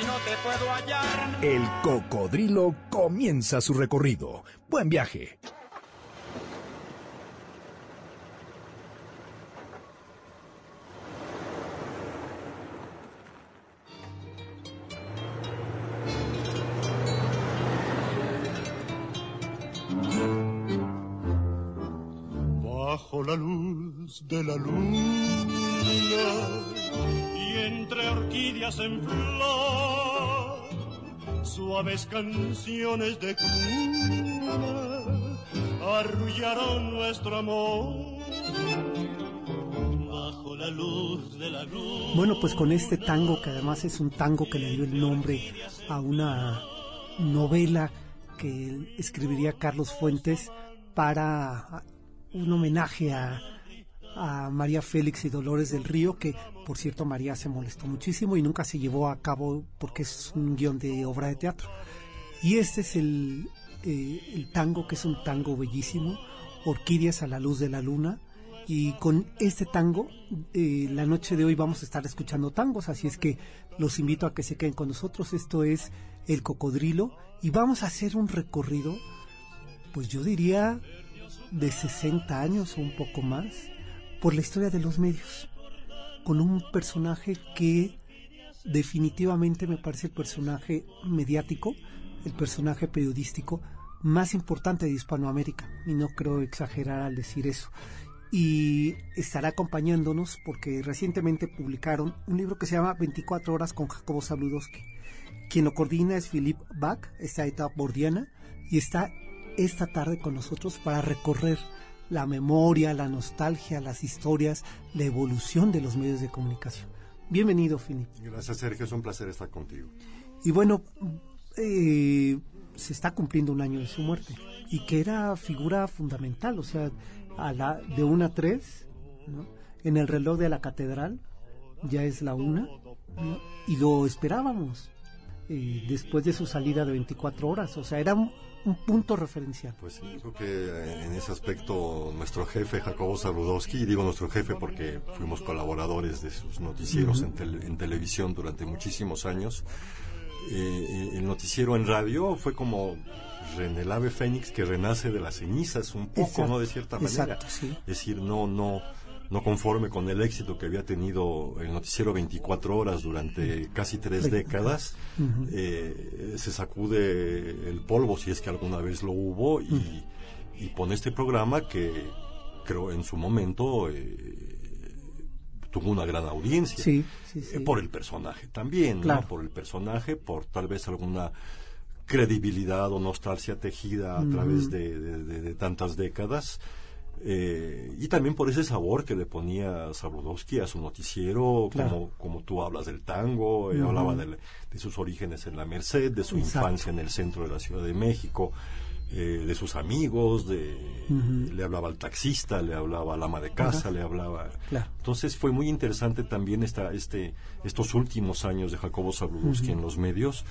y no te puedo hallar. El Cocodrilo comienza su recorrido. Buen viaje. Bajo la luz de la luna entre orquídeas en flor, suaves canciones de cuna arrullaron nuestro amor. Bajo la luz de la luna. Bueno, pues con este tango, que además es un tango que le dio el nombre a una novela que escribiría Carlos Fuentes para un homenaje a, a María Félix y Dolores del Río, que por cierto María se molestó muchísimo y nunca se llevó a cabo porque es un guion de obra de teatro. Y este es el, eh, tango, que es un tango bellísimo, Orquídeas a la luz de la luna. Y con este tango, eh, la noche de hoy vamos a estar escuchando tangos, así es que los invito a que se queden con nosotros. Esto es El Cocodrilo y vamos a hacer un recorrido, pues yo diría de 60 años o un poco más, por la historia de los medios, con un personaje que definitivamente me parece el personaje mediático, el personaje periodístico más importante de Hispanoamérica, y no creo exagerar al decir eso. Y estará acompañándonos porque recientemente publicaron un libro que se llama 24 horas con Jacobo Zabludowski. Quien lo coordina es Philip Bach, esta etapa bordiana, y está esta tarde con nosotros para recorrer la memoria, la nostalgia, las historias, la evolución de los medios de comunicación. Bienvenido, Philip. Gracias, Sergio. Es un placer estar contigo. Y bueno, eh, se está cumpliendo un año de su muerte y que era figura fundamental, o sea, a la de una a tres, ¿no? en el reloj de la catedral ya es la una ¿no? y lo esperábamos eh, después de su salida de 24 horas, o sea, era un, un punto referencial. Pues sí, creo que eh, en ese aspecto nuestro jefe Jacobo Zabludowski, y digo nuestro jefe porque fuimos colaboradores de sus noticieros en, tele- en televisión durante muchísimos años, eh, el noticiero en radio fue como el ave fénix que renace de las cenizas un poco, Exacto, ¿no? De cierta manera. exacto, sí. Es decir, no, no, no conforme con el éxito que había tenido el noticiero 24 horas durante casi tres décadas, eh, se sacude el polvo si es que alguna vez lo hubo y, y pone este programa que creo en su momento eh, tuvo una gran audiencia. Sí, sí, sí. Eh, por el personaje también, Claro. ¿no? Por el personaje, por tal vez alguna credibilidad o nostalgia tejida a través de, de- de- de tantas décadas. Eh, y también por ese sabor que le ponía Zabludowski a su noticiero, Claro. como, como tú hablas del tango, eh, hablaba de sus orígenes en la Merced, de su Exacto. infancia en el centro de la Ciudad de México, eh, de sus amigos, de, le hablaba al taxista, le hablaba al ama de casa, le hablaba... Claro. Entonces fue muy interesante también esta, este, estos últimos años de Jacobo Zabludowski en los medios,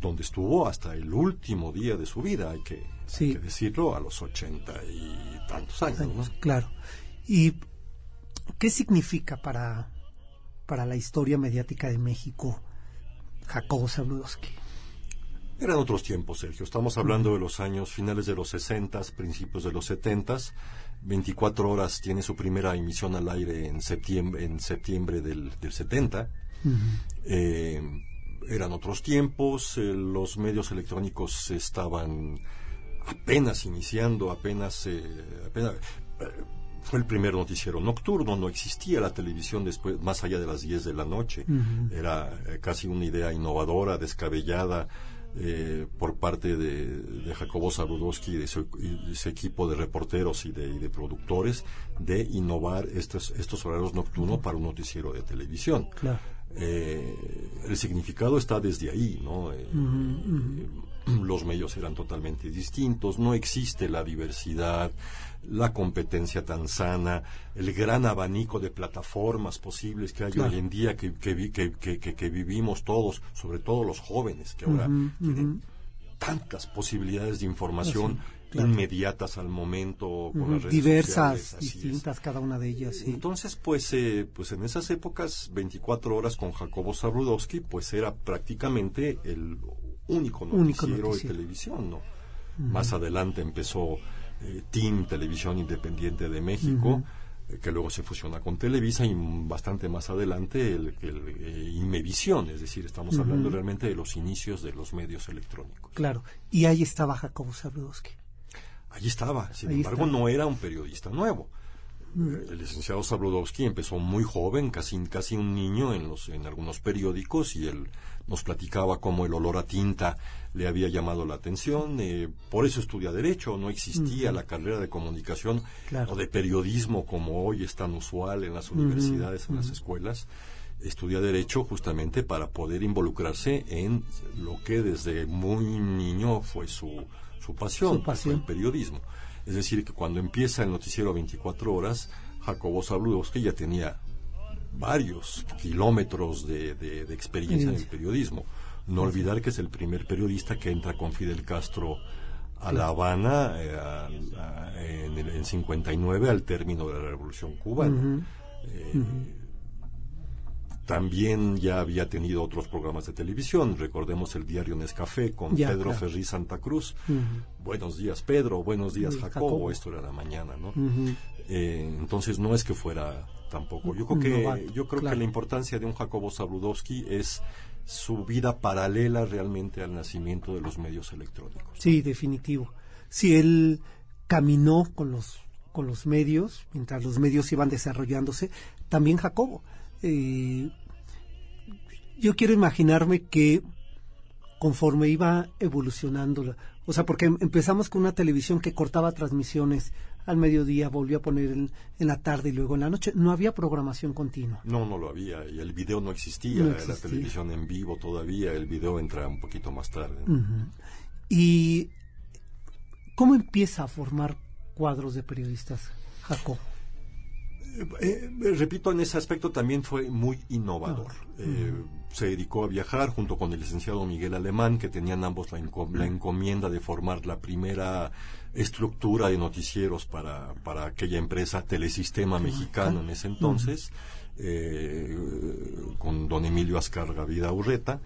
donde estuvo hasta el último día de su vida, hay que, hay Sí. que decirlo, a los ochenta y tantos años. ¿no? claro. ¿Y qué significa para, para la historia mediática de México Jacobo Zabludowski? Eran otros tiempos, Sergio. Estamos hablando de los años finales de los 60, principios de los 70. 24 horas tiene su primera emisión al aire en septiembre, en septiembre del, del 70. Eh, eran otros tiempos, eh, los medios electrónicos estaban apenas iniciando, apenas, eh, apenas eh, fue el primer noticiero nocturno, no existía la televisión después, más allá de las 10 de la noche. Era eh, casi una idea innovadora, descabellada, eh, por parte de, de Jacobo Zarudowski y de su, y de su equipo de reporteros y de, y de productores de innovar estos, estos horarios nocturnos para un noticiero de televisión. Claro. Eh, el significado está desde ahí, ¿no? Eh, los medios eran totalmente distintos, no existe la diversidad, la competencia tan sana, el gran abanico de plataformas posibles que hay hoy en día que, que, que, que, vivimos todos, sobre todo los jóvenes, que ahora tienen tantas posibilidades de información inmediatas al momento con las redes diversas distintas cada una de ellas entonces pues eh, pues en esas épocas 24 horas con Jacobo Zabludowski pues era prácticamente el único noticiero, de televisión no más adelante empezó eh, Team Televisión Independiente de México eh, que luego se fusiona con Televisa y bastante más adelante el, el, Inmevisión, es decir, estamos hablando realmente de los inicios de los medios electrónicos. Claro, y ahí estaba Jacobo Zabludowski. Allí estaba, sin embargo no era un periodista nuevo. Mm. El licenciado Sabludowski empezó muy joven, casi, casi un niño en, los, en algunos periódicos y él nos platicaba cómo el olor a tinta le había llamado la atención. Eh, por eso estudia Derecho, no existía la carrera de comunicación o de periodismo como hoy es tan usual en las universidades, en las escuelas. Estudia Derecho justamente para poder involucrarse en lo que desde muy niño fue su, su pasión, el periodismo. Es decir, que cuando empieza el noticiero 24 horas, Jacobo Zabludowski ya tenía varios kilómetros de, experiencia en el periodismo. No olvidar que es el primer periodista que entra con Fidel Castro a La Habana eh, en, el, 59 al término de la Revolución Cubana. Eh, también ya había tenido otros programas de televisión. Recordemos el diario Nescafé con Pedro Ferri Santa Cruz. Buenos días, Pedro. Buenos días, Jacobo. Esto era la mañana, ¿no? Eh, entonces no es que fuera tampoco. Yo creo que, yo creo que la importancia de un Jacobo Zabludowski es su vida paralela realmente al nacimiento de los medios electrónicos. Sí, definitivo. Si él caminó con los con los medios, mientras los medios iban desarrollándose, también Jacobo eh, yo quiero imaginarme que conforme iba evolucionando, o sea, porque empezamos con una televisión que cortaba transmisiones al mediodía, volvió a poner en, la tarde y luego en la noche, no había programación continua. No, no lo había, y el video no existía, la televisión en vivo todavía, el video entra un poquito más tarde. ¿Y cómo empieza a formar cuadros de periodistas, Jacob? Eh, eh, repito, en ese aspecto también fue muy innovador. Ah, eh, se dedicó a viajar junto con el licenciado Miguel Alemán, que tenían ambos la, encomienda de formar la primera estructura de noticieros para, para aquella empresa, Telesistema Mexicano en ese entonces eh, con don Emilio Ascarga Vida Urreta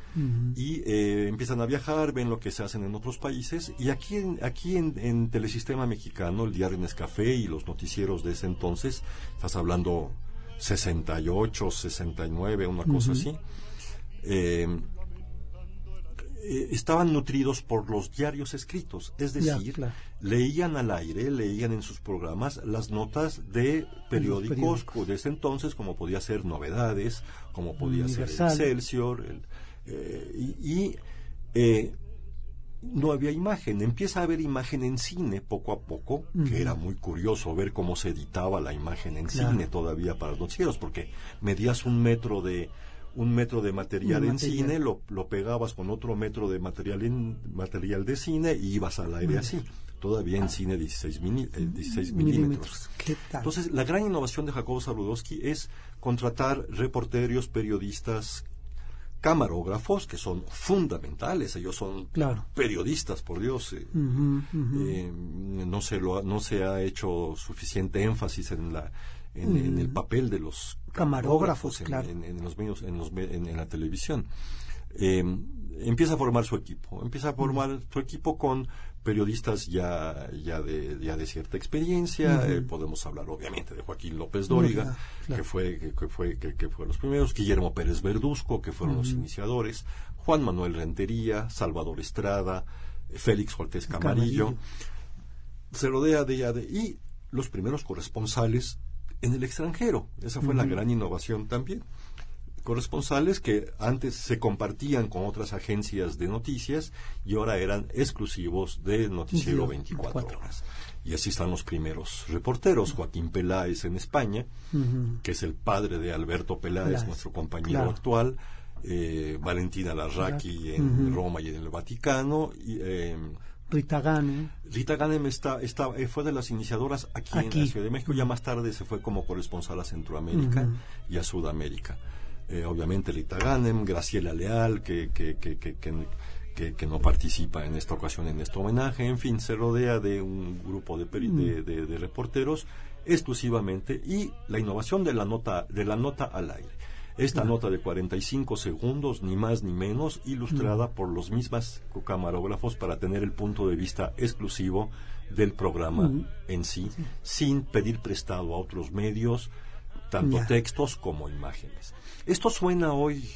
y eh, empiezan a viajar, ven lo que se hacen en otros países y aquí en, aquí en, Telesistema Mexicano, el diario Nescafé y los noticieros de ese entonces, estás hablando 68, 69, una cosa así, eh, eh, estaban nutridos por los diarios escritos, es decir, leían al aire, leían en sus programas las notas de periódicos, de ese entonces, como podía ser Novedades, como podía ser Excelsior, eh, y, eh, no había imagen. Empieza a haber imagen en cine poco a poco, que era muy curioso ver cómo se editaba la imagen en cine todavía para los noticieros, porque medías un metro de un metro de material en cine, lo, lo, pegabas con otro metro de material en material de cine y ibas al aire así. Todavía en cine 16, mini, 16 eh, milímetros. Entonces, la gran innovación de Jacobo Saludowski es contratar reporteros, periodistas, camarógrafos, que son fundamentales. Ellos son periodistas, por Dios. Eh, eh, no, se lo, no se ha hecho suficiente énfasis en la en, el papel de los camarógrafos, en, los medios, en, los, en, la televisión. Eh, empieza a formar su equipo, empieza a formar su equipo con periodistas ya, ya, de, ya de cierta experiencia. Eh, podemos hablar, obviamente, de Joaquín López Dóriga, que fue, que, fue, que, fue los primeros, Guillermo Pérez Verduzco, que fueron los iniciadores, Juan Manuel Rentería, Salvador Estrada, Félix Cortés Camarillo. Se rodea de ella de, y los primeros corresponsales en el extranjero. Esa fue la gran innovación también. corresponsales que antes se compartían con otras agencias de noticias y ahora eran exclusivos de Noticiero 24 horas. Y así están los primeros reporteros, Joaquín Peláez en España, que es el padre de Alberto Peláez, nuestro compañero actual, eh, Valentina Larraqui en Roma y en el Vaticano, y, eh, Rita Ganem. Rita Ganem está, está, eh, fue de las iniciadoras aquí, en la Ciudad de México. Ya más tarde se fue como corresponsal a Centroamérica y a Sudamérica. Eh, obviamente Rita Ganem, Graciela Leal, que, que, que, que, que, no participa en esta ocasión en este homenaje. En fin, se rodea de un grupo de, de, de, de reporteros exclusivamente y la innovación de la nota, de la nota al aire. Esta nota de 45 segundos, ni más ni menos, ilustrada por los mismos camarógrafos para tener el punto de vista exclusivo del programa en sí, sin pedir prestado a otros medios, tanto textos como imágenes. Esto suena hoy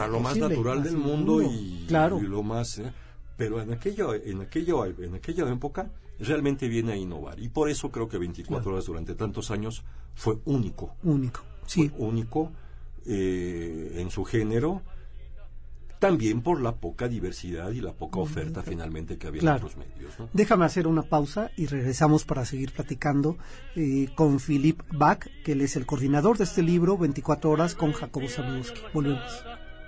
a lo más natural del mundo y, lo más... ¿eh? pero en aquello, en aquello, en aquella época realmente viene a innovar y por eso creo que 24 horas durante tantos años fue único. Único sí. único eh, en su género, también por la poca diversidad y la poca oferta finalmente que había en otros medios. Déjame hacer una pausa y regresamos para seguir platicando eh, con Philip Bach, que él es el coordinador de este libro, 24 horas con Jacobo Zabludowski. Volvemos.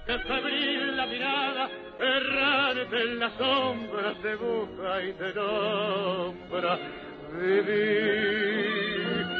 la mirada, en la sombra, se busca y se nombra, vivir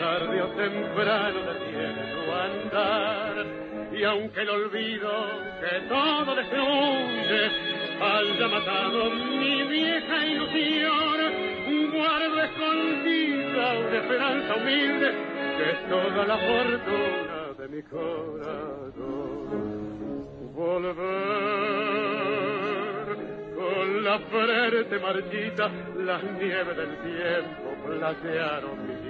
tarde o temprano detiene su andar. Y aunque el olvido que todo destruye haya matado mi vieja ilusión, guardo escondida una esperanza humilde que toda la fortuna de mi corazón. Volver con la frente marchita, las nieves del tiempo platearon mi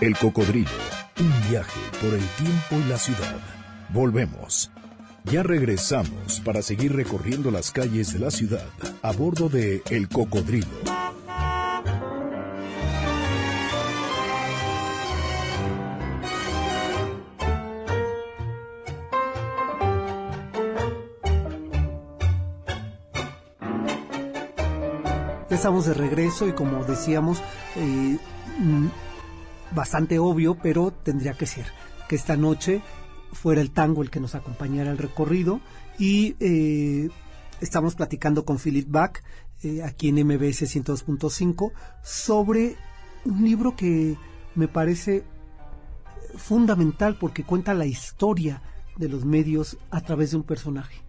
El cocodrilo, un viaje por el tiempo y la ciudad. Volvemos. Ya regresamos para seguir recorriendo las calles de la ciudad a bordo de El Cocodrilo. estamos de regreso y como decíamos, eh, bastante obvio, pero tendría que ser que esta noche fuera el tango el que nos acompañara al recorrido y eh, estamos platicando con Philip Bach eh, aquí en MBS 102.5 sobre un libro que me parece fundamental porque cuenta la historia de los medios a través de un personaje.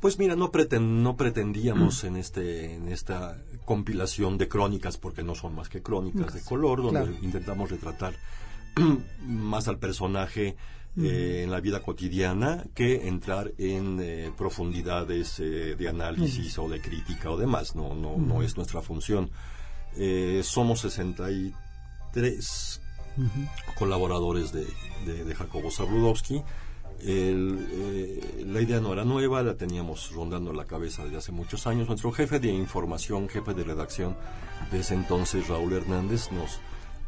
Pues mira, no, no pretendíamos en este en esta compilación de crónicas, porque no son más que crónicas de color, donde intentamos retratar más al personaje eh, en la vida cotidiana que entrar en eh, profundidades eh, de análisis o de crítica o demás. No, no, no es nuestra función. somos 63 colaboradores de, de, de Jacobo Zabludowski el, eh, la idea no era nueva, la teníamos rondando la cabeza desde hace muchos años. Nuestro jefe de información, jefe de redacción de ese entonces, Raúl Hernández, nos,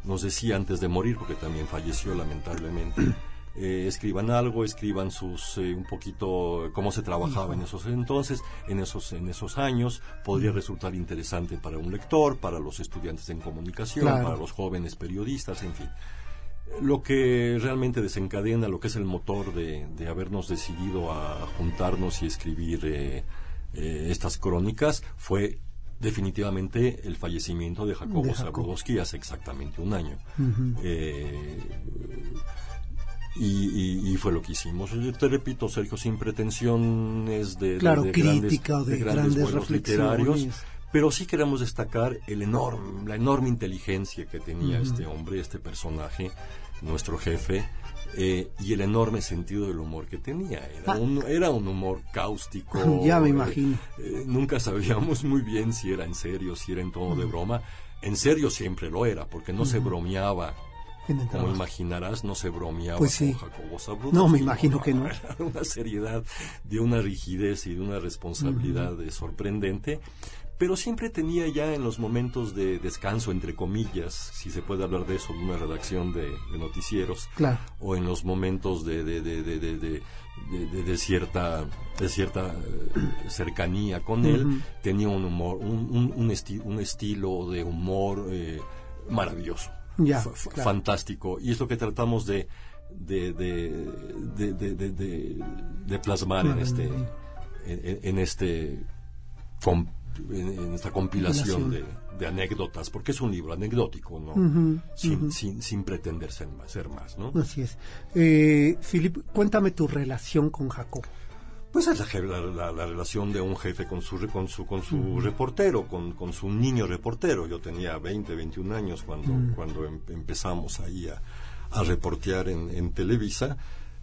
nos decía antes de morir, porque también falleció lamentablemente, eh, escriban algo, escriban sus eh, un poquito cómo se trabajaba en esos entonces, en esos en esos años, podría resultar interesante para un lector, para los estudiantes en comunicación, para los jóvenes periodistas, en fin. Lo que realmente desencadena, lo que es el motor de, de habernos decidido a juntarnos y escribir eh, eh, estas crónicas fue definitivamente el fallecimiento de Jacobo De Jacobo. Hace exactamente un año. Eh, y, y- y fue lo que hicimos. Yo te repito, Sergio, sin pretensiones de, Claro, de crítica o de grandes vuelos reflexiones. literarios, pero sí queremos destacar el enorme, la enorme inteligencia que tenía este hombre, este personaje, nuestro jefe, eh, y el enorme sentido del humor que tenía. Era, Ah. un, era un humor cáustico. Ya me eh, imagino. eh, nunca sabíamos muy bien si era en serio, si era en tono de broma. En serio siempre lo era, porque no se bromeaba como imaginarás, no se bromeaba Pues sí. con Jacobo Zabludowski. No, me imagino que no. Era una seriedad, de una rigidez y de una responsabilidad eh, sorprendente. Pero siempre tenía ya en los momentos de descanso, entre comillas, si se puede hablar de eso, de una redacción de, de noticieros, Claro. o en los momentos de, de, cierta, de cierta eh, cercanía con él, tenía un humor, un, un, un esti- un estilo de humor eh, maravilloso, Ya, claro. fantástico. Y es lo que tratamos de, de, de, plasmar en este, en, este en, en esta compilación de, de anécdotas, porque es un libro anecdótico, ¿no? Sin, ujú. sin, sin pretender ser más, ser más, ¿no? Así es. Eh, Filip, cuéntame tu relación con Jacob. Pues es la, la- la- la relación de un jefe con su, con su, con su reportero, con, con su niño reportero. Yo tenía 20, 21 años cuando, cuando em- empezamos ahí a, a reportear en, en Televisa.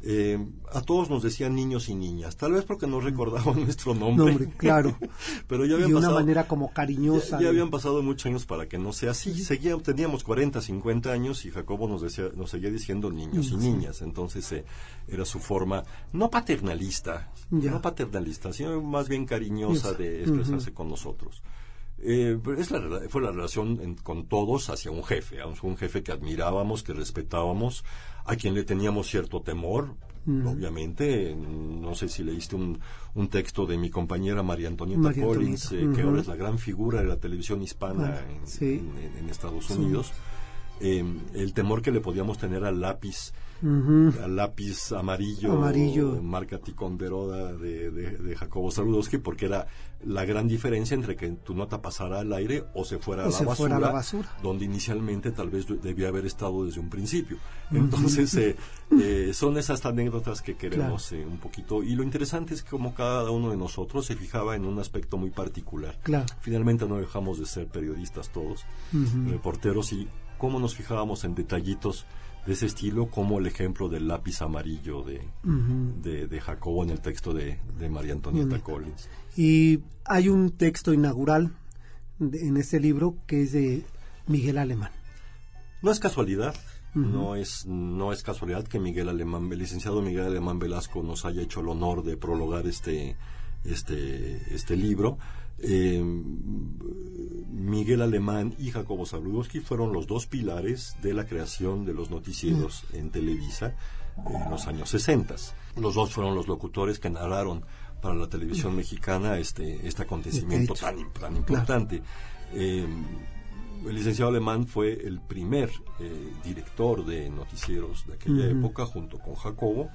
Eh, a todos nos decían niños y niñas, tal vez porque no recordaban nuestro nombre. Nombre, claro. Pero ya de habían una pasado, manera como cariñosa. ya, ya habían pasado muchos años para que no sea así. Seguía, teníamos 40, 50 años y Jacobo nos, decía, nos seguía diciendo niños y niñas. Entonces eh, era su forma, no paternalista, Ya. no paternalista, sino más bien cariñosa de expresarse con nosotros. Eh, es la, fue la relación en- con todos hacia un jefe, un jefe que admirábamos, que respetábamos, a quien le teníamos cierto temor, obviamente. No sé si leíste un, un texto de mi compañera María Antonieta María Collins, Antonieta, eh, que ahora es la gran figura de la televisión hispana Ah, en, sí. en- en Estados Unidos. Eh, el temor que le podíamos tener al lápiz, al lápiz amarillo, Amarillo. marca Ticonderoda de, de, de Jacobo Saludowski, porque era la gran diferencia entre que tu nota pasara al aire o se fuera, O a, la se basura, fuera a la basura. donde inicialmente tal vez debía haber estado desde un principio. Entonces, eh, eh, son esas anécdotas que queremos eh, un poquito. Y lo interesante es que como cada uno de nosotros se fijaba en un aspecto muy particular. Claro. Finalmente no dejamos de ser periodistas todos, reporteros, y cómo nos fijábamos en detallitos de ese estilo, como el ejemplo del lápiz amarillo de, de, de Jacobo en el texto de, de María Antonieta. Collins. Y hay un texto inaugural de- en este libro que es de Miguel Alemán. No es casualidad, no es no es casualidad que Miguel Alemán, el licenciado Miguel Alemán Velasco nos haya hecho el honor de prologar este este este libro. Eh, Miguel Alemán y Jacobo Zabludowski fueron los dos pilares de la creación de los noticieros en Televisa en los años 60. Los dos fueron los locutores que narraron para la televisión mexicana este este acontecimiento tan, tan importante. Eh, el licenciado Alemán fue el primer eh, director de noticieros de aquella época junto con Jacobo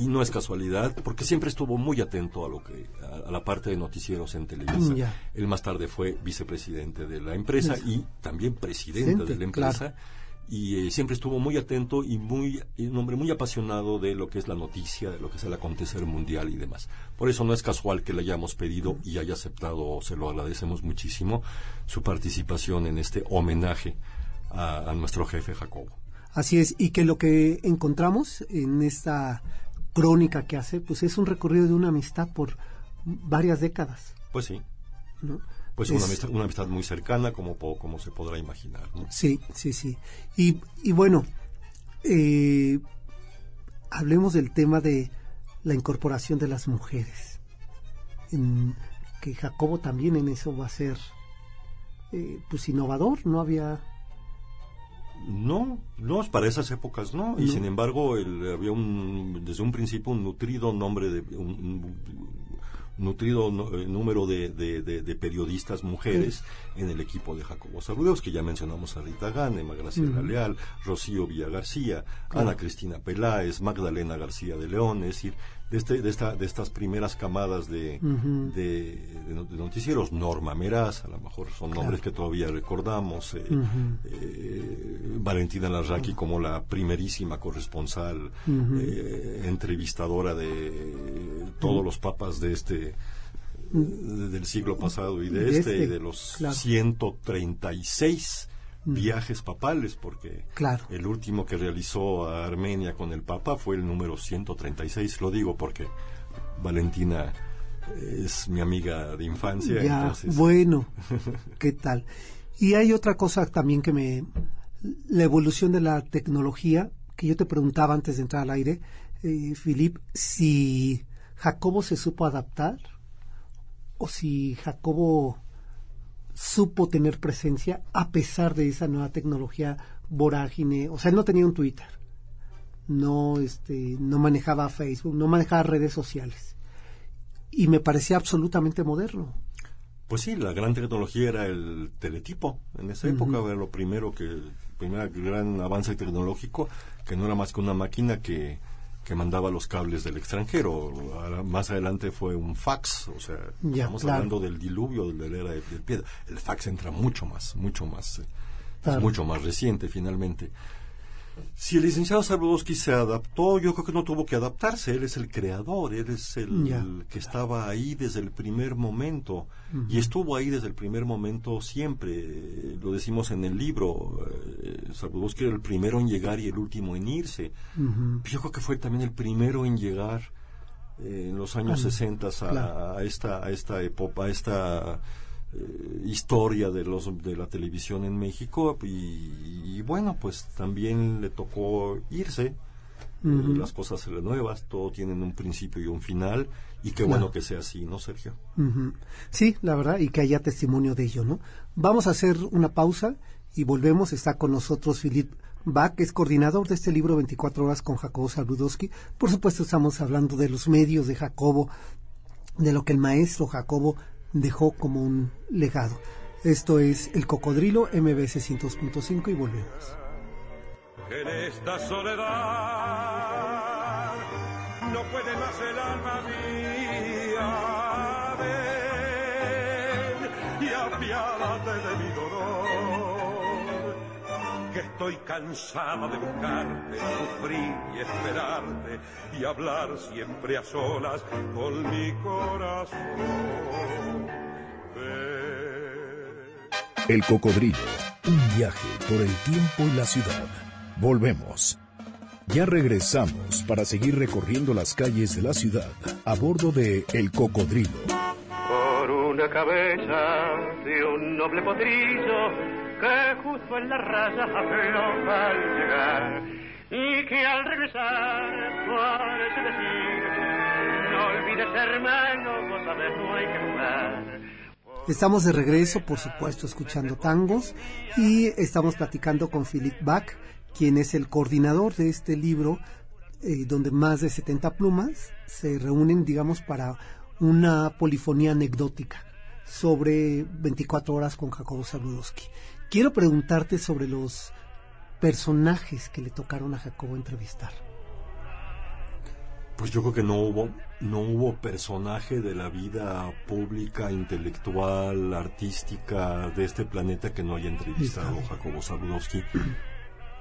y no es casualidad porque siempre estuvo muy atento a lo que a, a la parte de noticieros en Televisa. Ya. Él más tarde fue vicepresidente de la empresa y también presidente de la empresa y eh, siempre estuvo muy atento y muy un hombre muy apasionado de lo que es la noticia, de lo que es el acontecer mundial y demás. Por eso no es casual que le hayamos pedido y haya aceptado, se lo agradecemos muchísimo, su participación en este homenaje a, a nuestro jefe Jacobo. Así es, y que lo que encontramos en esta crónica que hace, pues es un recorrido de una amistad por varias décadas. Pues sí, ¿no? pues Es- una, amistad, una amistad muy cercana como, como se podrá imaginar. ¿no? Sí, sí, sí. Y, y bueno, eh, hablemos del tema de la incorporación de las mujeres. En- que Jacobo también en eso va a ser eh, pues innovador, no había No, no, para esas épocas no. Y No. sin embargo, el- había un, desde un principio un nutrido nombre de un, un- nutrido eh, número de, de, periodistas mujeres en el equipo de Jacobo Saludeos, que ya mencionamos a Rita Gane, Graciela Leal, Rocío Villa García, Ana Cristina Peláez, Magdalena García de León, es decir, de, este, de, esta, de estas primeras camadas de, de, noticieros, Norma Meraz, a lo mejor son nombres que todavía recordamos, eh, eh, Valentina Larraqui como la primerísima corresponsal, eh, entrevistadora de todos los papas de este del siglo pasado y de, este, y este, de los 136 viajes papales, porque el último que realizó a Armenia con el Papa fue el número 136, lo digo porque Valentina es mi amiga de infancia. Ya, bueno, ¿qué tal? Y hay otra cosa también que me... La evolución de la tecnología, que yo te preguntaba antes de entrar al aire, eh, Filip, si Jacobo se supo adaptar o si Jacobo supo tener presencia a pesar de esa nueva tecnología vorágine. O sea, él no tenía un Twitter, no, este, no manejaba Facebook, no manejaba redes sociales. Y me parecía absolutamente moderno. Pues sí, la gran tecnología era el teletipo. En esa época era lo primero que, primer gran avance tecnológico, que no era más que una máquina que que mandaba los cables del extranjero. Más adelante fue un fax, o sea, estamos hablando del diluvio de la era de, piedra. El fax entra mucho más, mucho más, eh, es mucho más reciente finalmente. Si el licenciado Saludowski se adaptó, yo creo que no tuvo que adaptarse. Él es el creador, él es el, que estaba ahí desde el primer momento. Y estuvo ahí desde el primer momento siempre. Lo decimos en el libro. Eh, era el primero en llegar y el último en irse. Yo creo que fue también el primero en llegar eh, en los años 60 a, a, esta, a esta época, a esta eh, historia de los de la televisión en México y, bueno pues también le tocó irse eh, las cosas nuevas todo tienen un principio y un final y qué bueno que sea así no Sergio sí la verdad y que haya testimonio de ello no vamos a hacer una pausa y volvemos. Está con nosotros Filip Bach, que es coordinador de este libro 24 horas con Jacobo Saludowski. Por supuesto, estamos hablando de los medios de Jacobo, de lo que el maestro Jacobo dejó como un legado. Esto es El Cocodrilo MBS 102.5 y volvemos. En esta soledad no puede más el alma estoy cansada de buscarte, sufrir y esperarte y hablar siempre a solas con mi corazón. El Cocodrilo, un viaje por el tiempo y la ciudad. Volvemos. Ya regresamos para seguir recorriendo las calles de la ciudad a bordo de El Cocodrilo. Por una cabeza de un noble potrillo que justo en la raya afloja al llegar y que al regresar parece decir no olvides hermano, vos sabes no hay que jugar Estamos de regreso, por supuesto, escuchando tangos y estamos platicando con Philip Bach, quien es el coordinador de este libro, eh, donde más de 70 plumas se reúnen, digamos, para una polifonía anecdótica sobre 24 horas con Jacobo Saludowski. Quiero preguntarte sobre los personajes que le tocaron a Jacobo entrevistar. Pues yo creo que no hubo, no hubo personaje de la vida pública, intelectual, artística de este planeta que no haya entrevistado a Jacobo Zabludowski.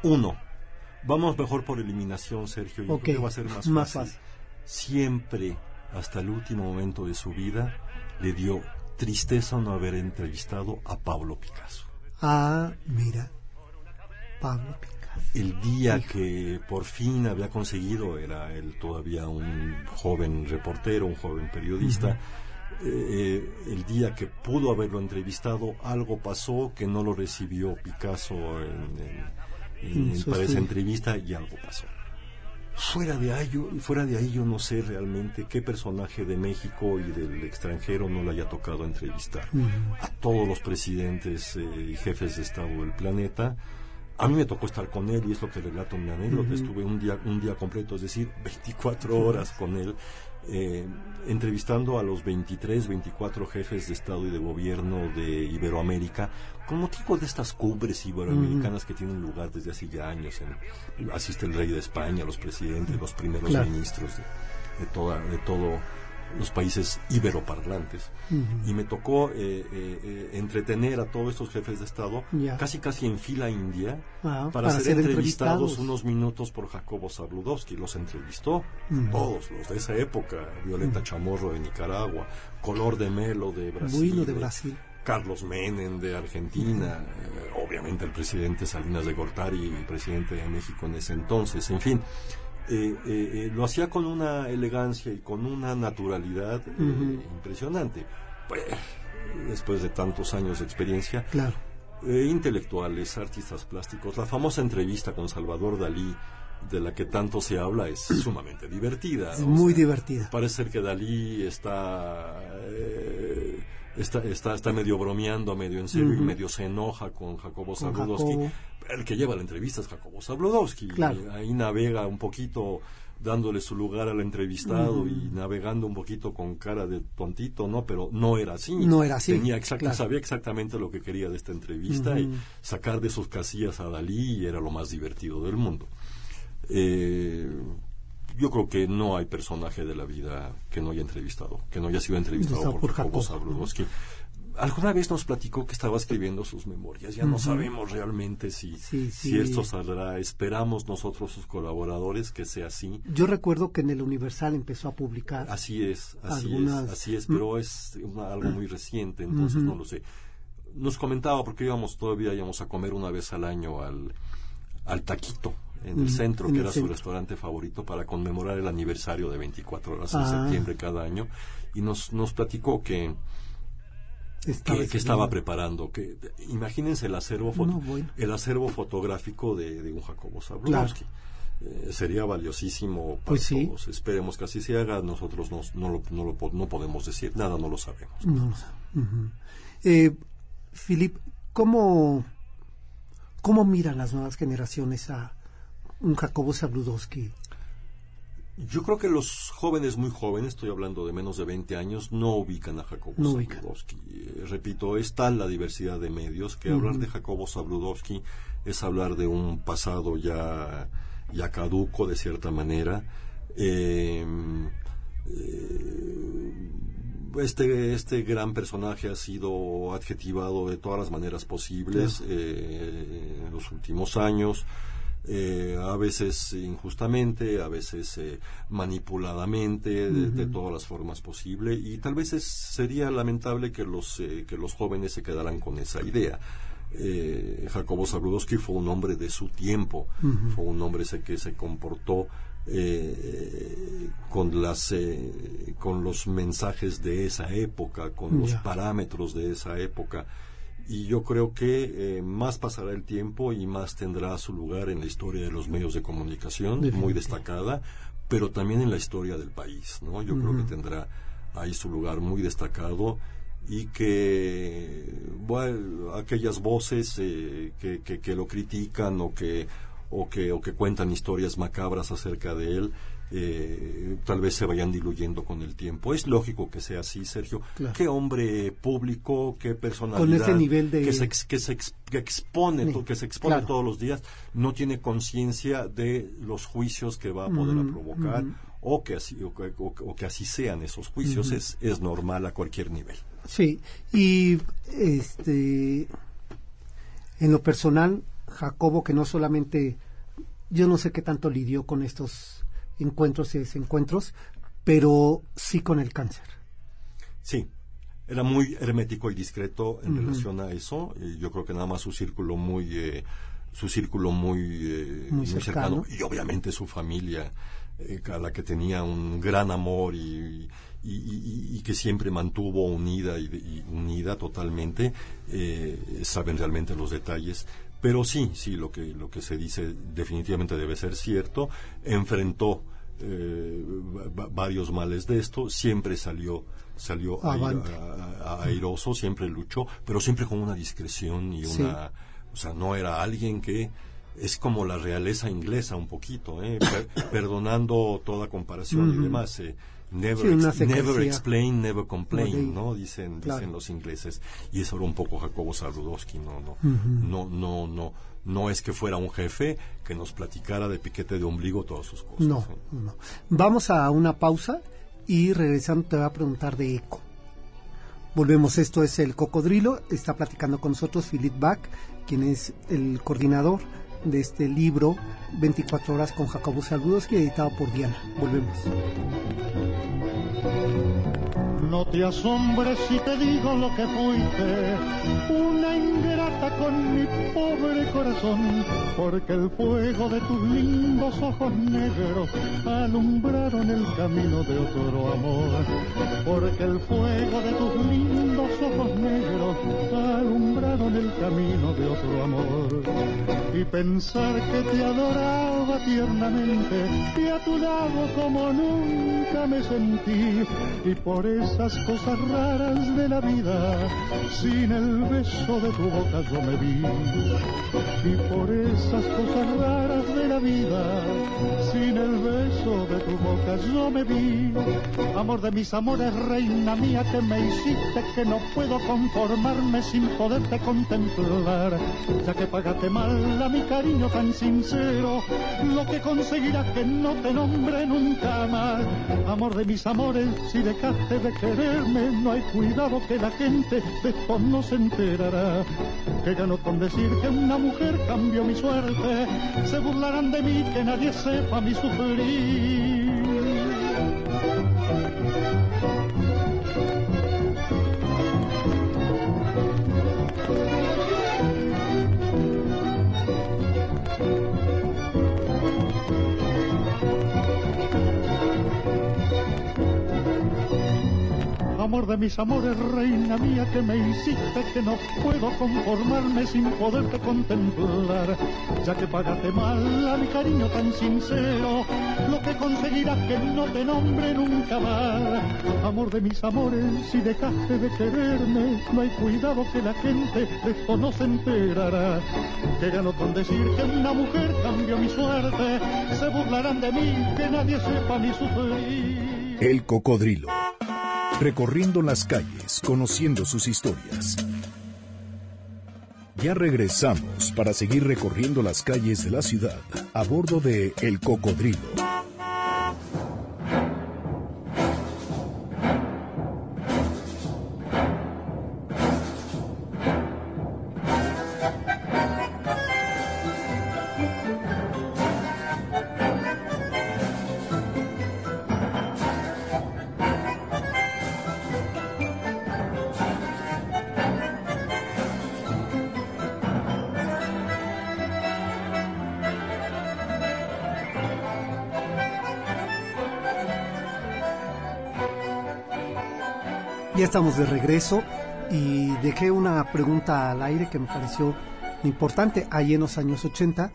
Uno, vamos mejor por eliminación, Sergio. Yo creo que va a ser más, fácil. Siempre, hasta el último momento de su vida, le dio tristeza no haber entrevistado a Pablo Picasso. Ah, mira, Pablo Picasso. El día que por fin había conseguido, era él todavía un joven reportero, un joven periodista, eh, el día que pudo haberlo entrevistado, algo pasó que no lo recibió Picasso en, para esa entrevista y algo pasó. Fuera de, ahí, fuera de ahí yo no sé realmente qué personaje de México y del extranjero no le haya tocado entrevistar. A todos los presidentes eh, y jefes de Estado del planeta, A mí me tocó estar con él y es lo que relato en mi anécdota. Estuve un día, un día completo, es decir, 24 horas con él, eh, entrevistando a los 23, 24 jefes de Estado y de Gobierno de Iberoamérica con motivo de estas cumbres iberoamericanas que tienen lugar desde hace ya años. En, asiste el rey de España, los presidentes, los primeros ministros de, de, toda, de todo los países iberoparlantes. Y me tocó eh, eh, eh, entretener a todos estos jefes de Estado, casi casi en fila india, Ah, para, para ser, ser entrevistados entrevistados. unos minutos por Jacobo Zabludowski. Los entrevistó, todos los de esa época, Violeta Chamorro de Nicaragua, Color de Melo de Brasil. Bueno, de Brasil. Carlos Menem de Argentina, eh, obviamente el presidente Salinas de Gortari, presidente de México en ese entonces, en fin. Eh, eh, eh, lo hacía con una elegancia y con una naturalidad eh, impresionante. Pues, después de tantos años de experiencia, Claro. eh, intelectuales, artistas plásticos, la famosa entrevista con Salvador Dalí, de la que tanto se habla, es sumamente divertida. Es muy sea, divertida. Parece ser que Dalí está, eh, está, está, está medio bromeando, medio en serio, y medio se enoja con Jacobo. Jacobo. El que lleva la entrevista es Jacobo Zabludowski. Claro. Y Ahí navega un poquito dándole su lugar al entrevistado y navegando un poquito con cara de tontito, ¿no? Pero no era así. No era así, Tenía exacta- claro. Sabía exactamente lo que quería de esta entrevista y sacar de sus casillas a Dalí era lo más divertido del mundo. Eh, yo creo que no hay personaje de la vida que no haya entrevistado, que no haya sido entrevistado por, por Jacobo Jacobo. Zabludowski. Alguna vez nos platicó que estaba escribiendo sus memorias. Ya no sabemos realmente si, Sí, si esto saldrá. Esperamos nosotros, sus colaboradores, que sea así. Yo recuerdo que en el Universal empezó a publicar. Así es, así Algunas- es, así es, pero es una- algo muy reciente, entonces no lo sé. Nos comentaba porque íbamos todavía íbamos a comer una vez al año al, al taquito en el centro, en que el era centro. su restaurante favorito para conmemorar el aniversario de 24 horas en Ah. septiembre cada año y nos nos platicó que que, que estaba preparando. Que, imagínense el acervo, foto- No, bueno. el acervo fotográfico de, de un Jacobo Zabludowski. Eh, sería valiosísimo para Pues sí. todos. Esperemos que así se haga. Nosotros nos- no, lo, no, lo no podemos decir nada, no lo sabemos. No lo. Ujú. Eh, Philip, ¿cómo, ¿cómo miran las nuevas generaciones a un Jacobo Zabludowski? Yo creo que los jóvenes, muy jóvenes, estoy hablando de menos de 20 años, no ubican a Jacobo No. Zabludowski. Eh, repito, es tal la diversidad de medios que hablar de Jacobo Zabludowski es hablar de un pasado ya, ya caduco, de cierta manera. Eh, eh, este, este gran personaje ha sido adjetivado de todas las maneras posibles eh, en los últimos años. Eh, a veces injustamente, a veces eh, manipuladamente, de, de todas las formas posibles, y tal vez es- sería lamentable que los, eh, que los jóvenes se quedaran con esa idea. Eh, Jacobo Zabludowski fue un hombre de su tiempo, fue un hombre ese que se comportó eh, con las eh, con los mensajes de esa época, con los parámetros de esa época. Y yo creo que eh, más pasará el tiempo y más tendrá su lugar en la historia de los medios de comunicación, muy destacada, pero también en la historia del país, ¿no? Yo creo que tendrá ahí su lugar muy destacado y que bueno, aquellas voces eh, que, que, que lo critican o que o que o que cuentan historias macabras acerca de él eh, tal vez se vayan diluyendo con el tiempo. Es lógico que sea así Sergio. Claro. qué hombre público qué personalidad ese nivel de- que se ex- que se, ex- que expone Sí, que se expone claro. todos los días no tiene conciencia de los juicios que va a poder a provocar o que así o o que así sean esos juicios es es normal a cualquier nivel. Sí, y este en lo personal, Jacobo, que no solamente, yo no sé qué tanto lidió con estos encuentros y desencuentros, pero sí con el cáncer. Sí, era muy hermético y discreto en relación a eso. Eh, yo creo que nada más su círculo muy, eh, su círculo muy, eh, Muy muy cercano. y obviamente su familia eh, a la que tenía un gran amor y, y- y- y que siempre mantuvo unida y, unida totalmente. saben realmente los detalles. Pero sí, sí, lo que, lo que se dice definitivamente debe ser cierto. Enfrentó eh, va- va- varios males de esto, siempre salió salió Avante. airoso, siempre luchó, pero siempre con una discreción y Sí. una sea, no era alguien que es como la realeza inglesa un poquito, ¿eh? perdonando toda comparación y demás. Eh, never, never explain, never complain, ¿no? Dicen, dicen los ingleses. Y eso era un poco Jacobo Saludowski, no, no, no, no, no, no es que fuera un jefe que nos platicara de piquete de ombligo todas sus cosas. No, no. Vamos a una pausa y regresando te voy a preguntar de eco. Volvemos, esto es el cocodrilo, está platicando con nosotros Philip Bach, quien es el coordinador de este libro 24 horas con Jacobo Saludowski editado por Diana. Volvemos. No te asombres si te digo lo que fuiste, una ingrata con mi pobre corazón, porque el fuego de tus lindos ojos negros alumbraron el camino de otro amor, porque el fuego de tus lindos ojos negros alumbraron el camino de otro amor. Y pensar que te adoraba tiernamente y a tu lado como nunca me sentí, y por eso cosas raras de la vida, sin el beso de tu boca yo me vi. Y por esas cosas raras de la vida, sin el beso de tu boca yo me vi. Amor de mis amores, reina mía, que me hiciste que no puedo conformarme sin poderte contemplar. Ya que pagaste mal a mi cariño tan sincero, lo que conseguirás que no te nombre nunca más. Amor de mis amores, si dejaste de que no hay cuidado que la gente de esto no se enterará. Que gano con decir que una mujer cambió mi suerte, se burlarán de mí que nadie sepa mi sufrir. Amor de mis amores, reina mía, que me hiciste que no puedo conformarme sin poderte contemplar, ya que pagaste mal a mi cariño tan sincero, lo que conseguirás que no te nombre nunca más. Amor de mis amores, si dejaste de quererme, no hay cuidado que la gente de esto no se enterará. Que gano con decir que una mujer cambió mi suerte, se burlarán de mí, que nadie sepa mi sufrir. El cocodrilo recorriendo las calles, conociendo sus historias. Ya regresamos para seguir recorriendo las calles de la ciudad a bordo de El Cocodrilo. Ya estamos de regreso y dejé una pregunta al aire que me pareció importante ahí en los años 80,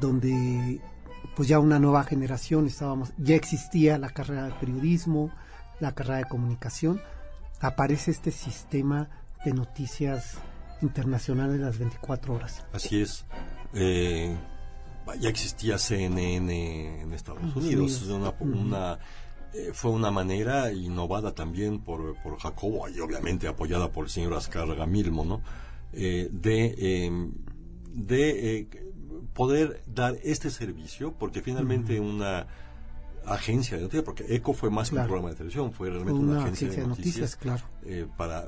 donde pues ya una nueva generación estábamos, ya existía la carrera de periodismo, la carrera de comunicación, aparece este sistema de noticias internacionales las 24 horas. Así es. Eh, ya existía CNN en Estados Unidos, Unidos. una, una fue una manera innovada también por, por Jacobo y obviamente apoyada por el señor Azcárraga Milmo, ¿no? Eh, de em, de eh, poder dar este servicio, porque finalmente una agencia de noticias, porque ECO fue más que un programa de televisión, fue realmente una, agencia, de noticias, claro. para,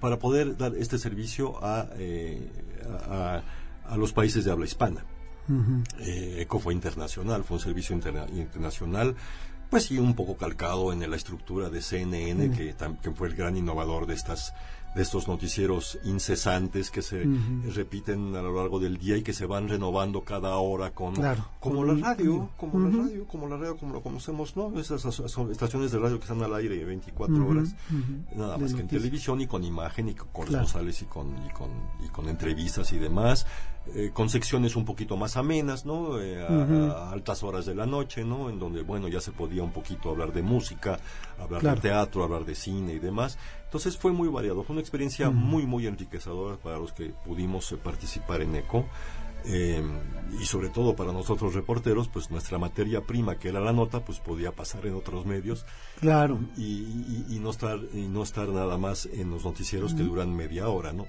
para poder dar este servicio a, a, a, los países de habla hispana. ECO fue internacional, fue un servicio internacional pues sí, un poco calcado en la estructura de CNN, que, que, fue el gran innovador de estas de estos noticieros incesantes que se repiten a lo largo del día y que se van renovando cada hora con como la radio, como la radio, como la radio como lo conocemos, ¿no? Esas son estaciones de radio que están al aire 24 horas, nada más que en televisión y con imagen y con corresponsales y con y con y con entrevistas y demás. Eh, con secciones un poquito más amenas, ¿no? Eh, a, altas horas de la noche, ¿no? En donde, bueno, ya se podía un poquito hablar de música, hablar de teatro, hablar de cine y demás Entonces fue muy variado, fue una experiencia muy, muy enriquecedora para los que pudimos eh, participar en ECO. Eh, y sobre todo para nosotros reporteros, pues nuestra materia prima, que era la nota, pues podía pasar en otros medios Claro. y, y- y no estar y no estar nada más en los noticieros que duran media hora, ¿no?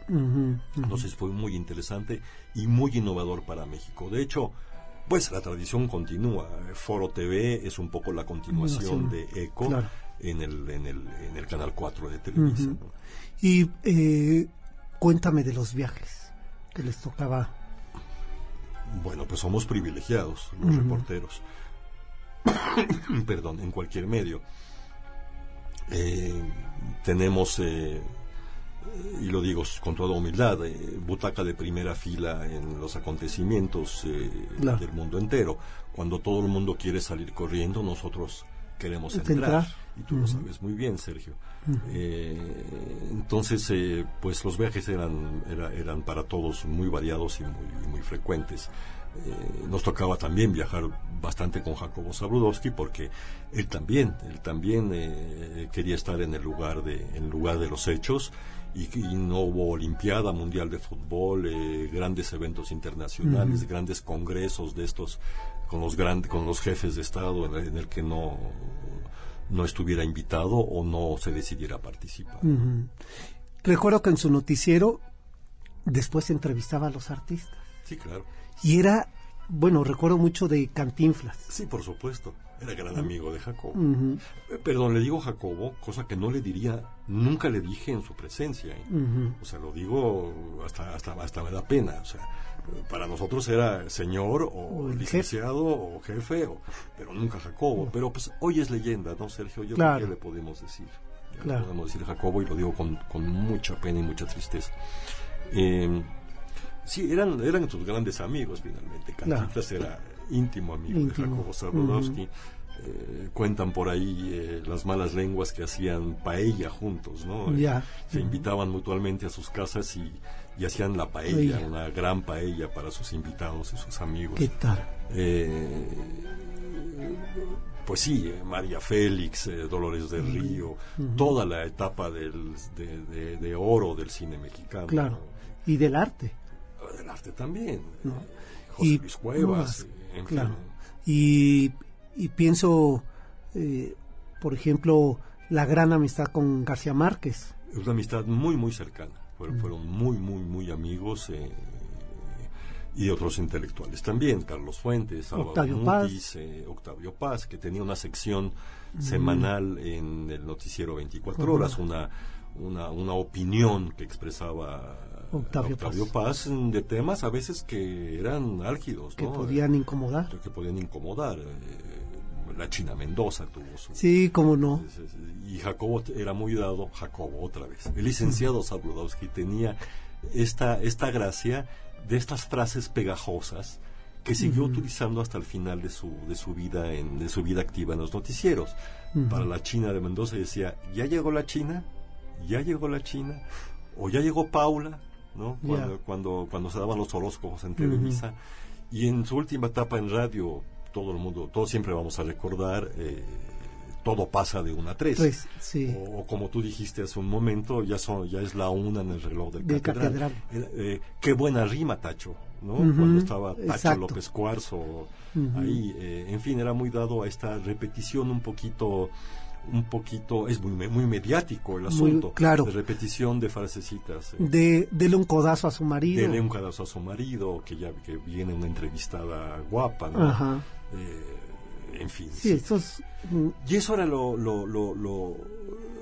Entonces fue muy interesante y muy innovador para México. De hecho, pues la tradición continúa. Foro TV es un poco la continuación de ECO Claro. en, el, en, el, en el Canal 4 de Televisa. Y eh, cuéntame de los viajes que les tocaba. Bueno, pues somos privilegiados los reporteros. Perdón, en cualquier medio. Eh, tenemos, eh, y lo digo con toda humildad, eh, butaca de primera fila en los acontecimientos eh, Claro. del mundo entero. Cuando todo el mundo quiere salir corriendo, nosotros queremos Entrar. entrar. Y tú lo sabes muy bien, Sergio. Eh, entonces, eh, pues los viajes eran, era- eran para todos muy variados y muy, muy frecuentes. Eh, nos tocaba también viajar bastante con Jacobo Zabrudowski porque él también, él también eh, quería estar en el lugar de, en lugar de los hechos y, y no hubo Olimpiada Mundial de Fútbol, eh, grandes eventos internacionales, grandes congresos de estos con los grandes, con los jefes de Estado en el que no no estuviera invitado o no se decidiera participar. Ujú. Recuerdo que en su noticiero después entrevistaba a los artistas. Sí, claro. Y era, bueno, recuerdo mucho de Cantinflas. Sí, por supuesto. Era gran amigo de Jacobo. Eh, Perdón, le digo Jacobo, cosa que no le diría, nunca le dije en su presencia. ¿eh? O sea, lo digo hasta, hasta, hasta me da pena. O sea, para nosotros era señor o, licenciado o jefe, o- pero nunca Jacobo. Pero pues hoy es leyenda, ¿no, Sergio? Yo Claro. creo que le podemos decir. Le podemos decir Jacobo y lo digo con, con mucha pena y mucha tristeza. Eh, sí, eran, eran sus grandes amigos finalmente. Claro. Cantinflas era íntimo amigo Íntimo. de Jacobo Zabludowski. Eh, cuentan por ahí eh, las malas lenguas que hacían paella juntos, ¿no? Ya. Se invitaban mutuamente a sus casas y, y hacían la paella, una gran paella para sus invitados y sus amigos. ¿Qué tal? Eh, pues sí, eh, María Félix, eh, Dolores del Río, toda la etapa del, de, de- de oro del cine mexicano. Claro. Y del arte. ¿no? Del arte también. No. José Y- Luis Cuevas, eh, en claro. fin. Y, y pienso, eh, por ejemplo, la gran amistad con García Márquez. Es una amistad muy, muy cercana. Fueron, fueron muy, muy, muy amigos. eh, y otros intelectuales también, Carlos Fuentes, Octavio Mutis, eh, Octavio Paz, que tenía una sección semanal en el noticiero 24 horas, una, una, una opinión que expresaba Octavio Paz. de temas a veces que eran álgidos, que ¿no? podían incomodar. que podían incomodar. eh, la China Mendoza tuvo su, Sí, cómo no. y Jacobo era muy dado, Jacobo otra vez. El licenciado Zabludowski tenía esta, esta gracia de estas frases pegajosas que siguió utilizando hasta el final de su, de su vida en, de su vida activa en los noticieros. Para la China de Mendoza decía, ya llegó la China, ya llegó la China, o ya llegó Paula, ¿no? Cuando, cuando, cuando se daban los horóscopos en Televisa. Y en su última etapa en radio, todo el mundo, todos siempre vamos a recordar, eh, todo pasa de una a tres. Pues, sí. O, o como tú dijiste hace un momento, ya son, ya es la una en el reloj del, Del catedral. catedral. Era, eh, qué buena rima, Tacho, ¿no? Cuando estaba Tacho exacto. López Cuarzo ahí, eh, en fin, era muy dado a esta repetición un poquito, un poquito, es muy, muy mediático el Muy- asunto, claro. de repetición de frasecitas. eh, De, dele un codazo a su marido. Dele un cadazo a su marido, que ya que viene una entrevistada guapa, ¿no? Ajá. Eh, en fin. Sí, eso es... mm, Y eso era lo, lo, lo, lo,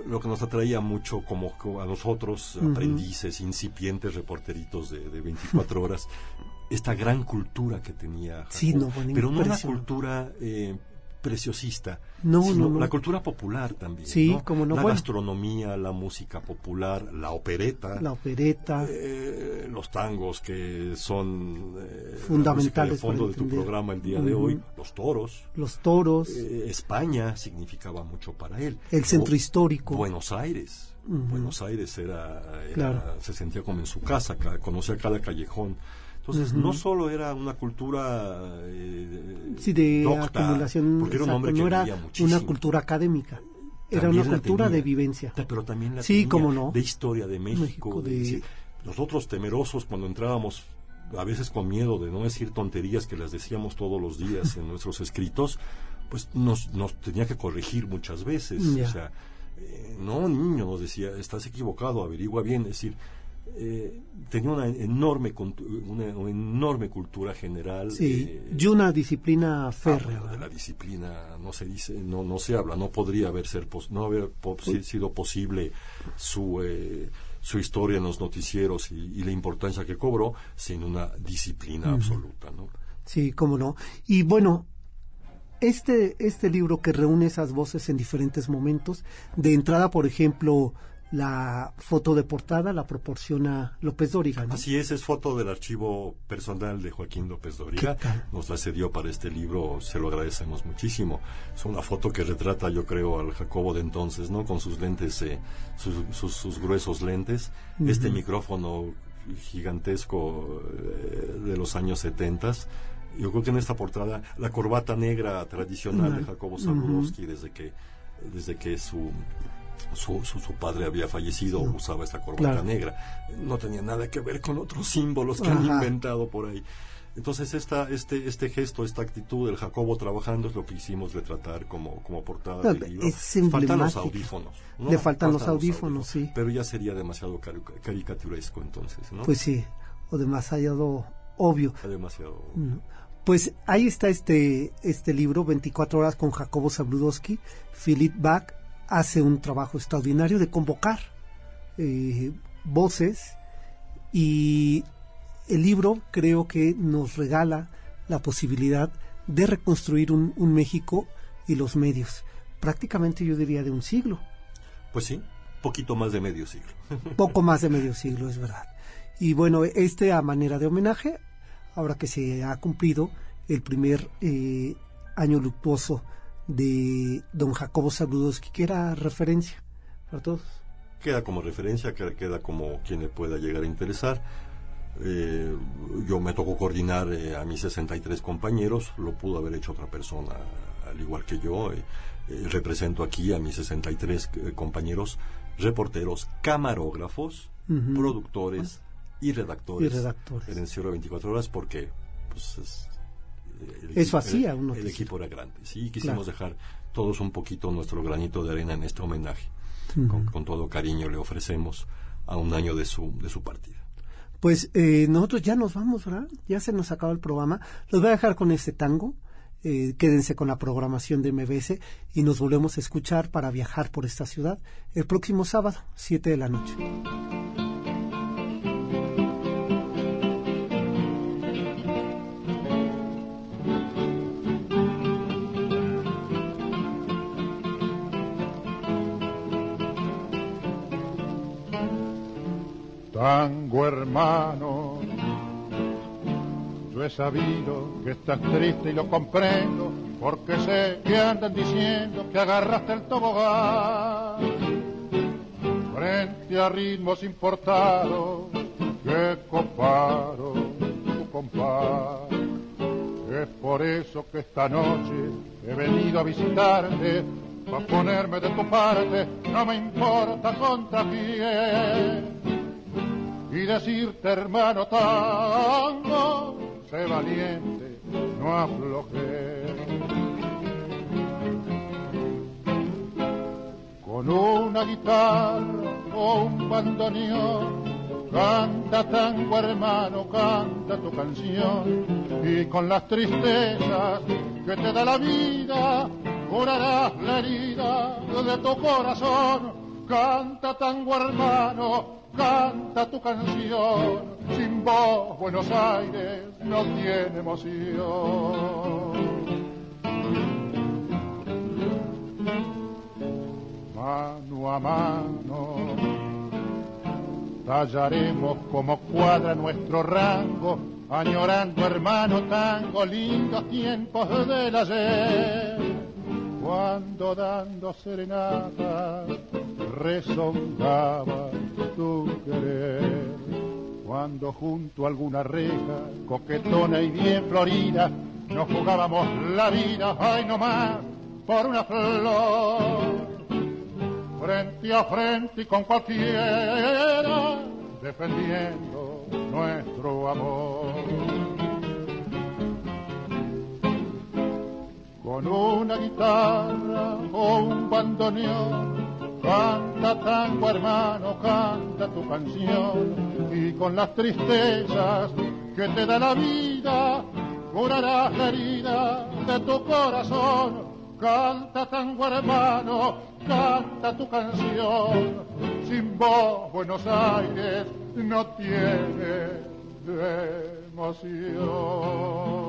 lo que nos atraía mucho como, como a nosotros, aprendices, incipientes reporteritos de, de 24 horas, esta gran cultura que tenía. Sí, no, Pero no impresionante. cultura eh, preciosista, No, sino no, no. la cultura popular también. Sí, ¿no? cómo no, La bueno. gastronomía, la música popular, la opereta. La opereta. Eh, los tangos que son eh, Fundamentales de fondo de tu programa el día de hoy, los toros. los toros. Eh, España significaba mucho para él. el centro histórico. Buenos Aires. Buenos Aires era, era- Claro. se sentía como en su casa, ca- conocía cada callejón. Entonces, no solo era una cultura eh, sí, de docta, acumulación. porque era un exacto, hombre que no era muchísimo. una cultura académica. era también una cultura tenía. de vivencia. Pero también la Sí, tenía, no. de historia de México. México, de-. Nosotros temerosos cuando entrábamos, a veces con miedo de no decir tonterías que las decíamos todos los días en nuestros escritos, pues nos, nos tenía que corregir muchas veces. Ya. O sea, eh, no, niño, nos decía, estás equivocado, averigua bien. Es decir, eh, tenía una enorme, una, una enorme cultura general. Sí, eh, y una disciplina Ah, férrea. bueno, de la disciplina no se dice, no, no se habla, no podría haber ser pos- no haber po- si- sido posible su eh, su historia en los noticieros y, y la importancia que cobró sin una disciplina absoluta, ¿no? Sí, cómo no. Y bueno, este, este libro que reúne esas voces en diferentes momentos, de entrada, por ejemplo, la foto de portada la proporciona López Dóriga, ¿no? Así es, es foto del archivo personal de Joaquín López Doriga. ¿Qué tal? Nos la cedió para este libro, se lo agradecemos muchísimo. Es una foto que retrata, yo creo, al Jacobo de entonces, ¿no? Con sus lentes, eh, sus, sus- sus gruesos lentes. Este micrófono gigantesco eh, de los años 70. Yo creo que en esta portada, la corbata negra tradicional de. Jacobo Zabludowski, desde que, desde que su, su, su, su padre había fallecido, usaba esta corbata Claro. negra. No tenía nada que ver con otros símbolos que han Ajá. inventado por ahí. Entonces esta, este, este gesto, esta actitud del Jacobo trabajando es lo que hicimos retratar como, como portada No, del libro. faltan los audífonos. Le faltan los audífonos, sí. Pero ya sería demasiado cari- caricaturesco entonces, ¿no? Pues sí, o demasiado obvio. demasiado... Pues ahí está este, este libro, 24 horas con Jacobo Zabludowski. Philip Bach hace un trabajo extraordinario de convocar eh, voces y el libro creo que nos regala la posibilidad de reconstruir un, un México y los medios. Prácticamente yo diría de un siglo, Pues sí, poquito más de medio siglo. poco más de medio siglo, es verdad. Y bueno, este a manera de homenaje, ahora que se ha cumplido el primer eh, año luctuoso de don Jacobo Zabludowski, que era referencia para todos. queda como referencia, queda, como quien le pueda llegar a interesar. Eh, yo me tocó coordinar eh, a mis 63 compañeros, lo pudo haber hecho otra persona, al igual que yo. eh, eh, represento aquí a mis 63 eh, compañeros, reporteros, camarógrafos, productores y redactores. Y redactores. En Encierro 24 horas porque pues, es, el Eso hacía el- El equipo era grande. Sí, quisimos Claro. dejar todos un poquito nuestro granito de arena en este homenaje con, con todo cariño le ofrecemos a un año de su, de su partida. Pues eh, nosotros ya nos vamos, ¿verdad? Ya se nos acaba el programa. Los voy a dejar con este tango. Eh, quédense con la programación de MBS y nos volvemos a escuchar para viajar por esta ciudad el próximo sábado, 7 de la noche. Tango hermano, yo he sabido que estás triste y lo comprendo, porque sé que andan diciendo que agarraste el tobogán. Frente a ritmos importados, que comparo tu compás. Es por eso que esta noche he venido a visitarte, para ponerme de tu parte, no me importa contra quién y decirte hermano tango, sé valiente, no afloje. Con una guitarra o un bandoneón, canta tango hermano, canta tu canción, y con las tristezas que te da la vida, curarás la herida de tu corazón, canta tango hermano, canta tu canción, sin vos Buenos Aires no tiene emoción. Mano a mano, tallaremos como cuadra nuestro rango, añorando hermano tango, lindos tiempos del ayer, cuando dando serenata rezongaba tu querer. Cuando junto a alguna reja, coquetona y bien florida, nos jugábamos la vida, ay no más, por una flor. frente a frente y con cualquiera, defendiendo nuestro amor. Con una guitarra o un bandoneón, canta tango hermano, canta tu canción, y con las tristezas que te da la vida, curarás la herida de tu corazón. Canta tango hermano, canta tu canción. Sin vos Buenos Aires no tiene emoción.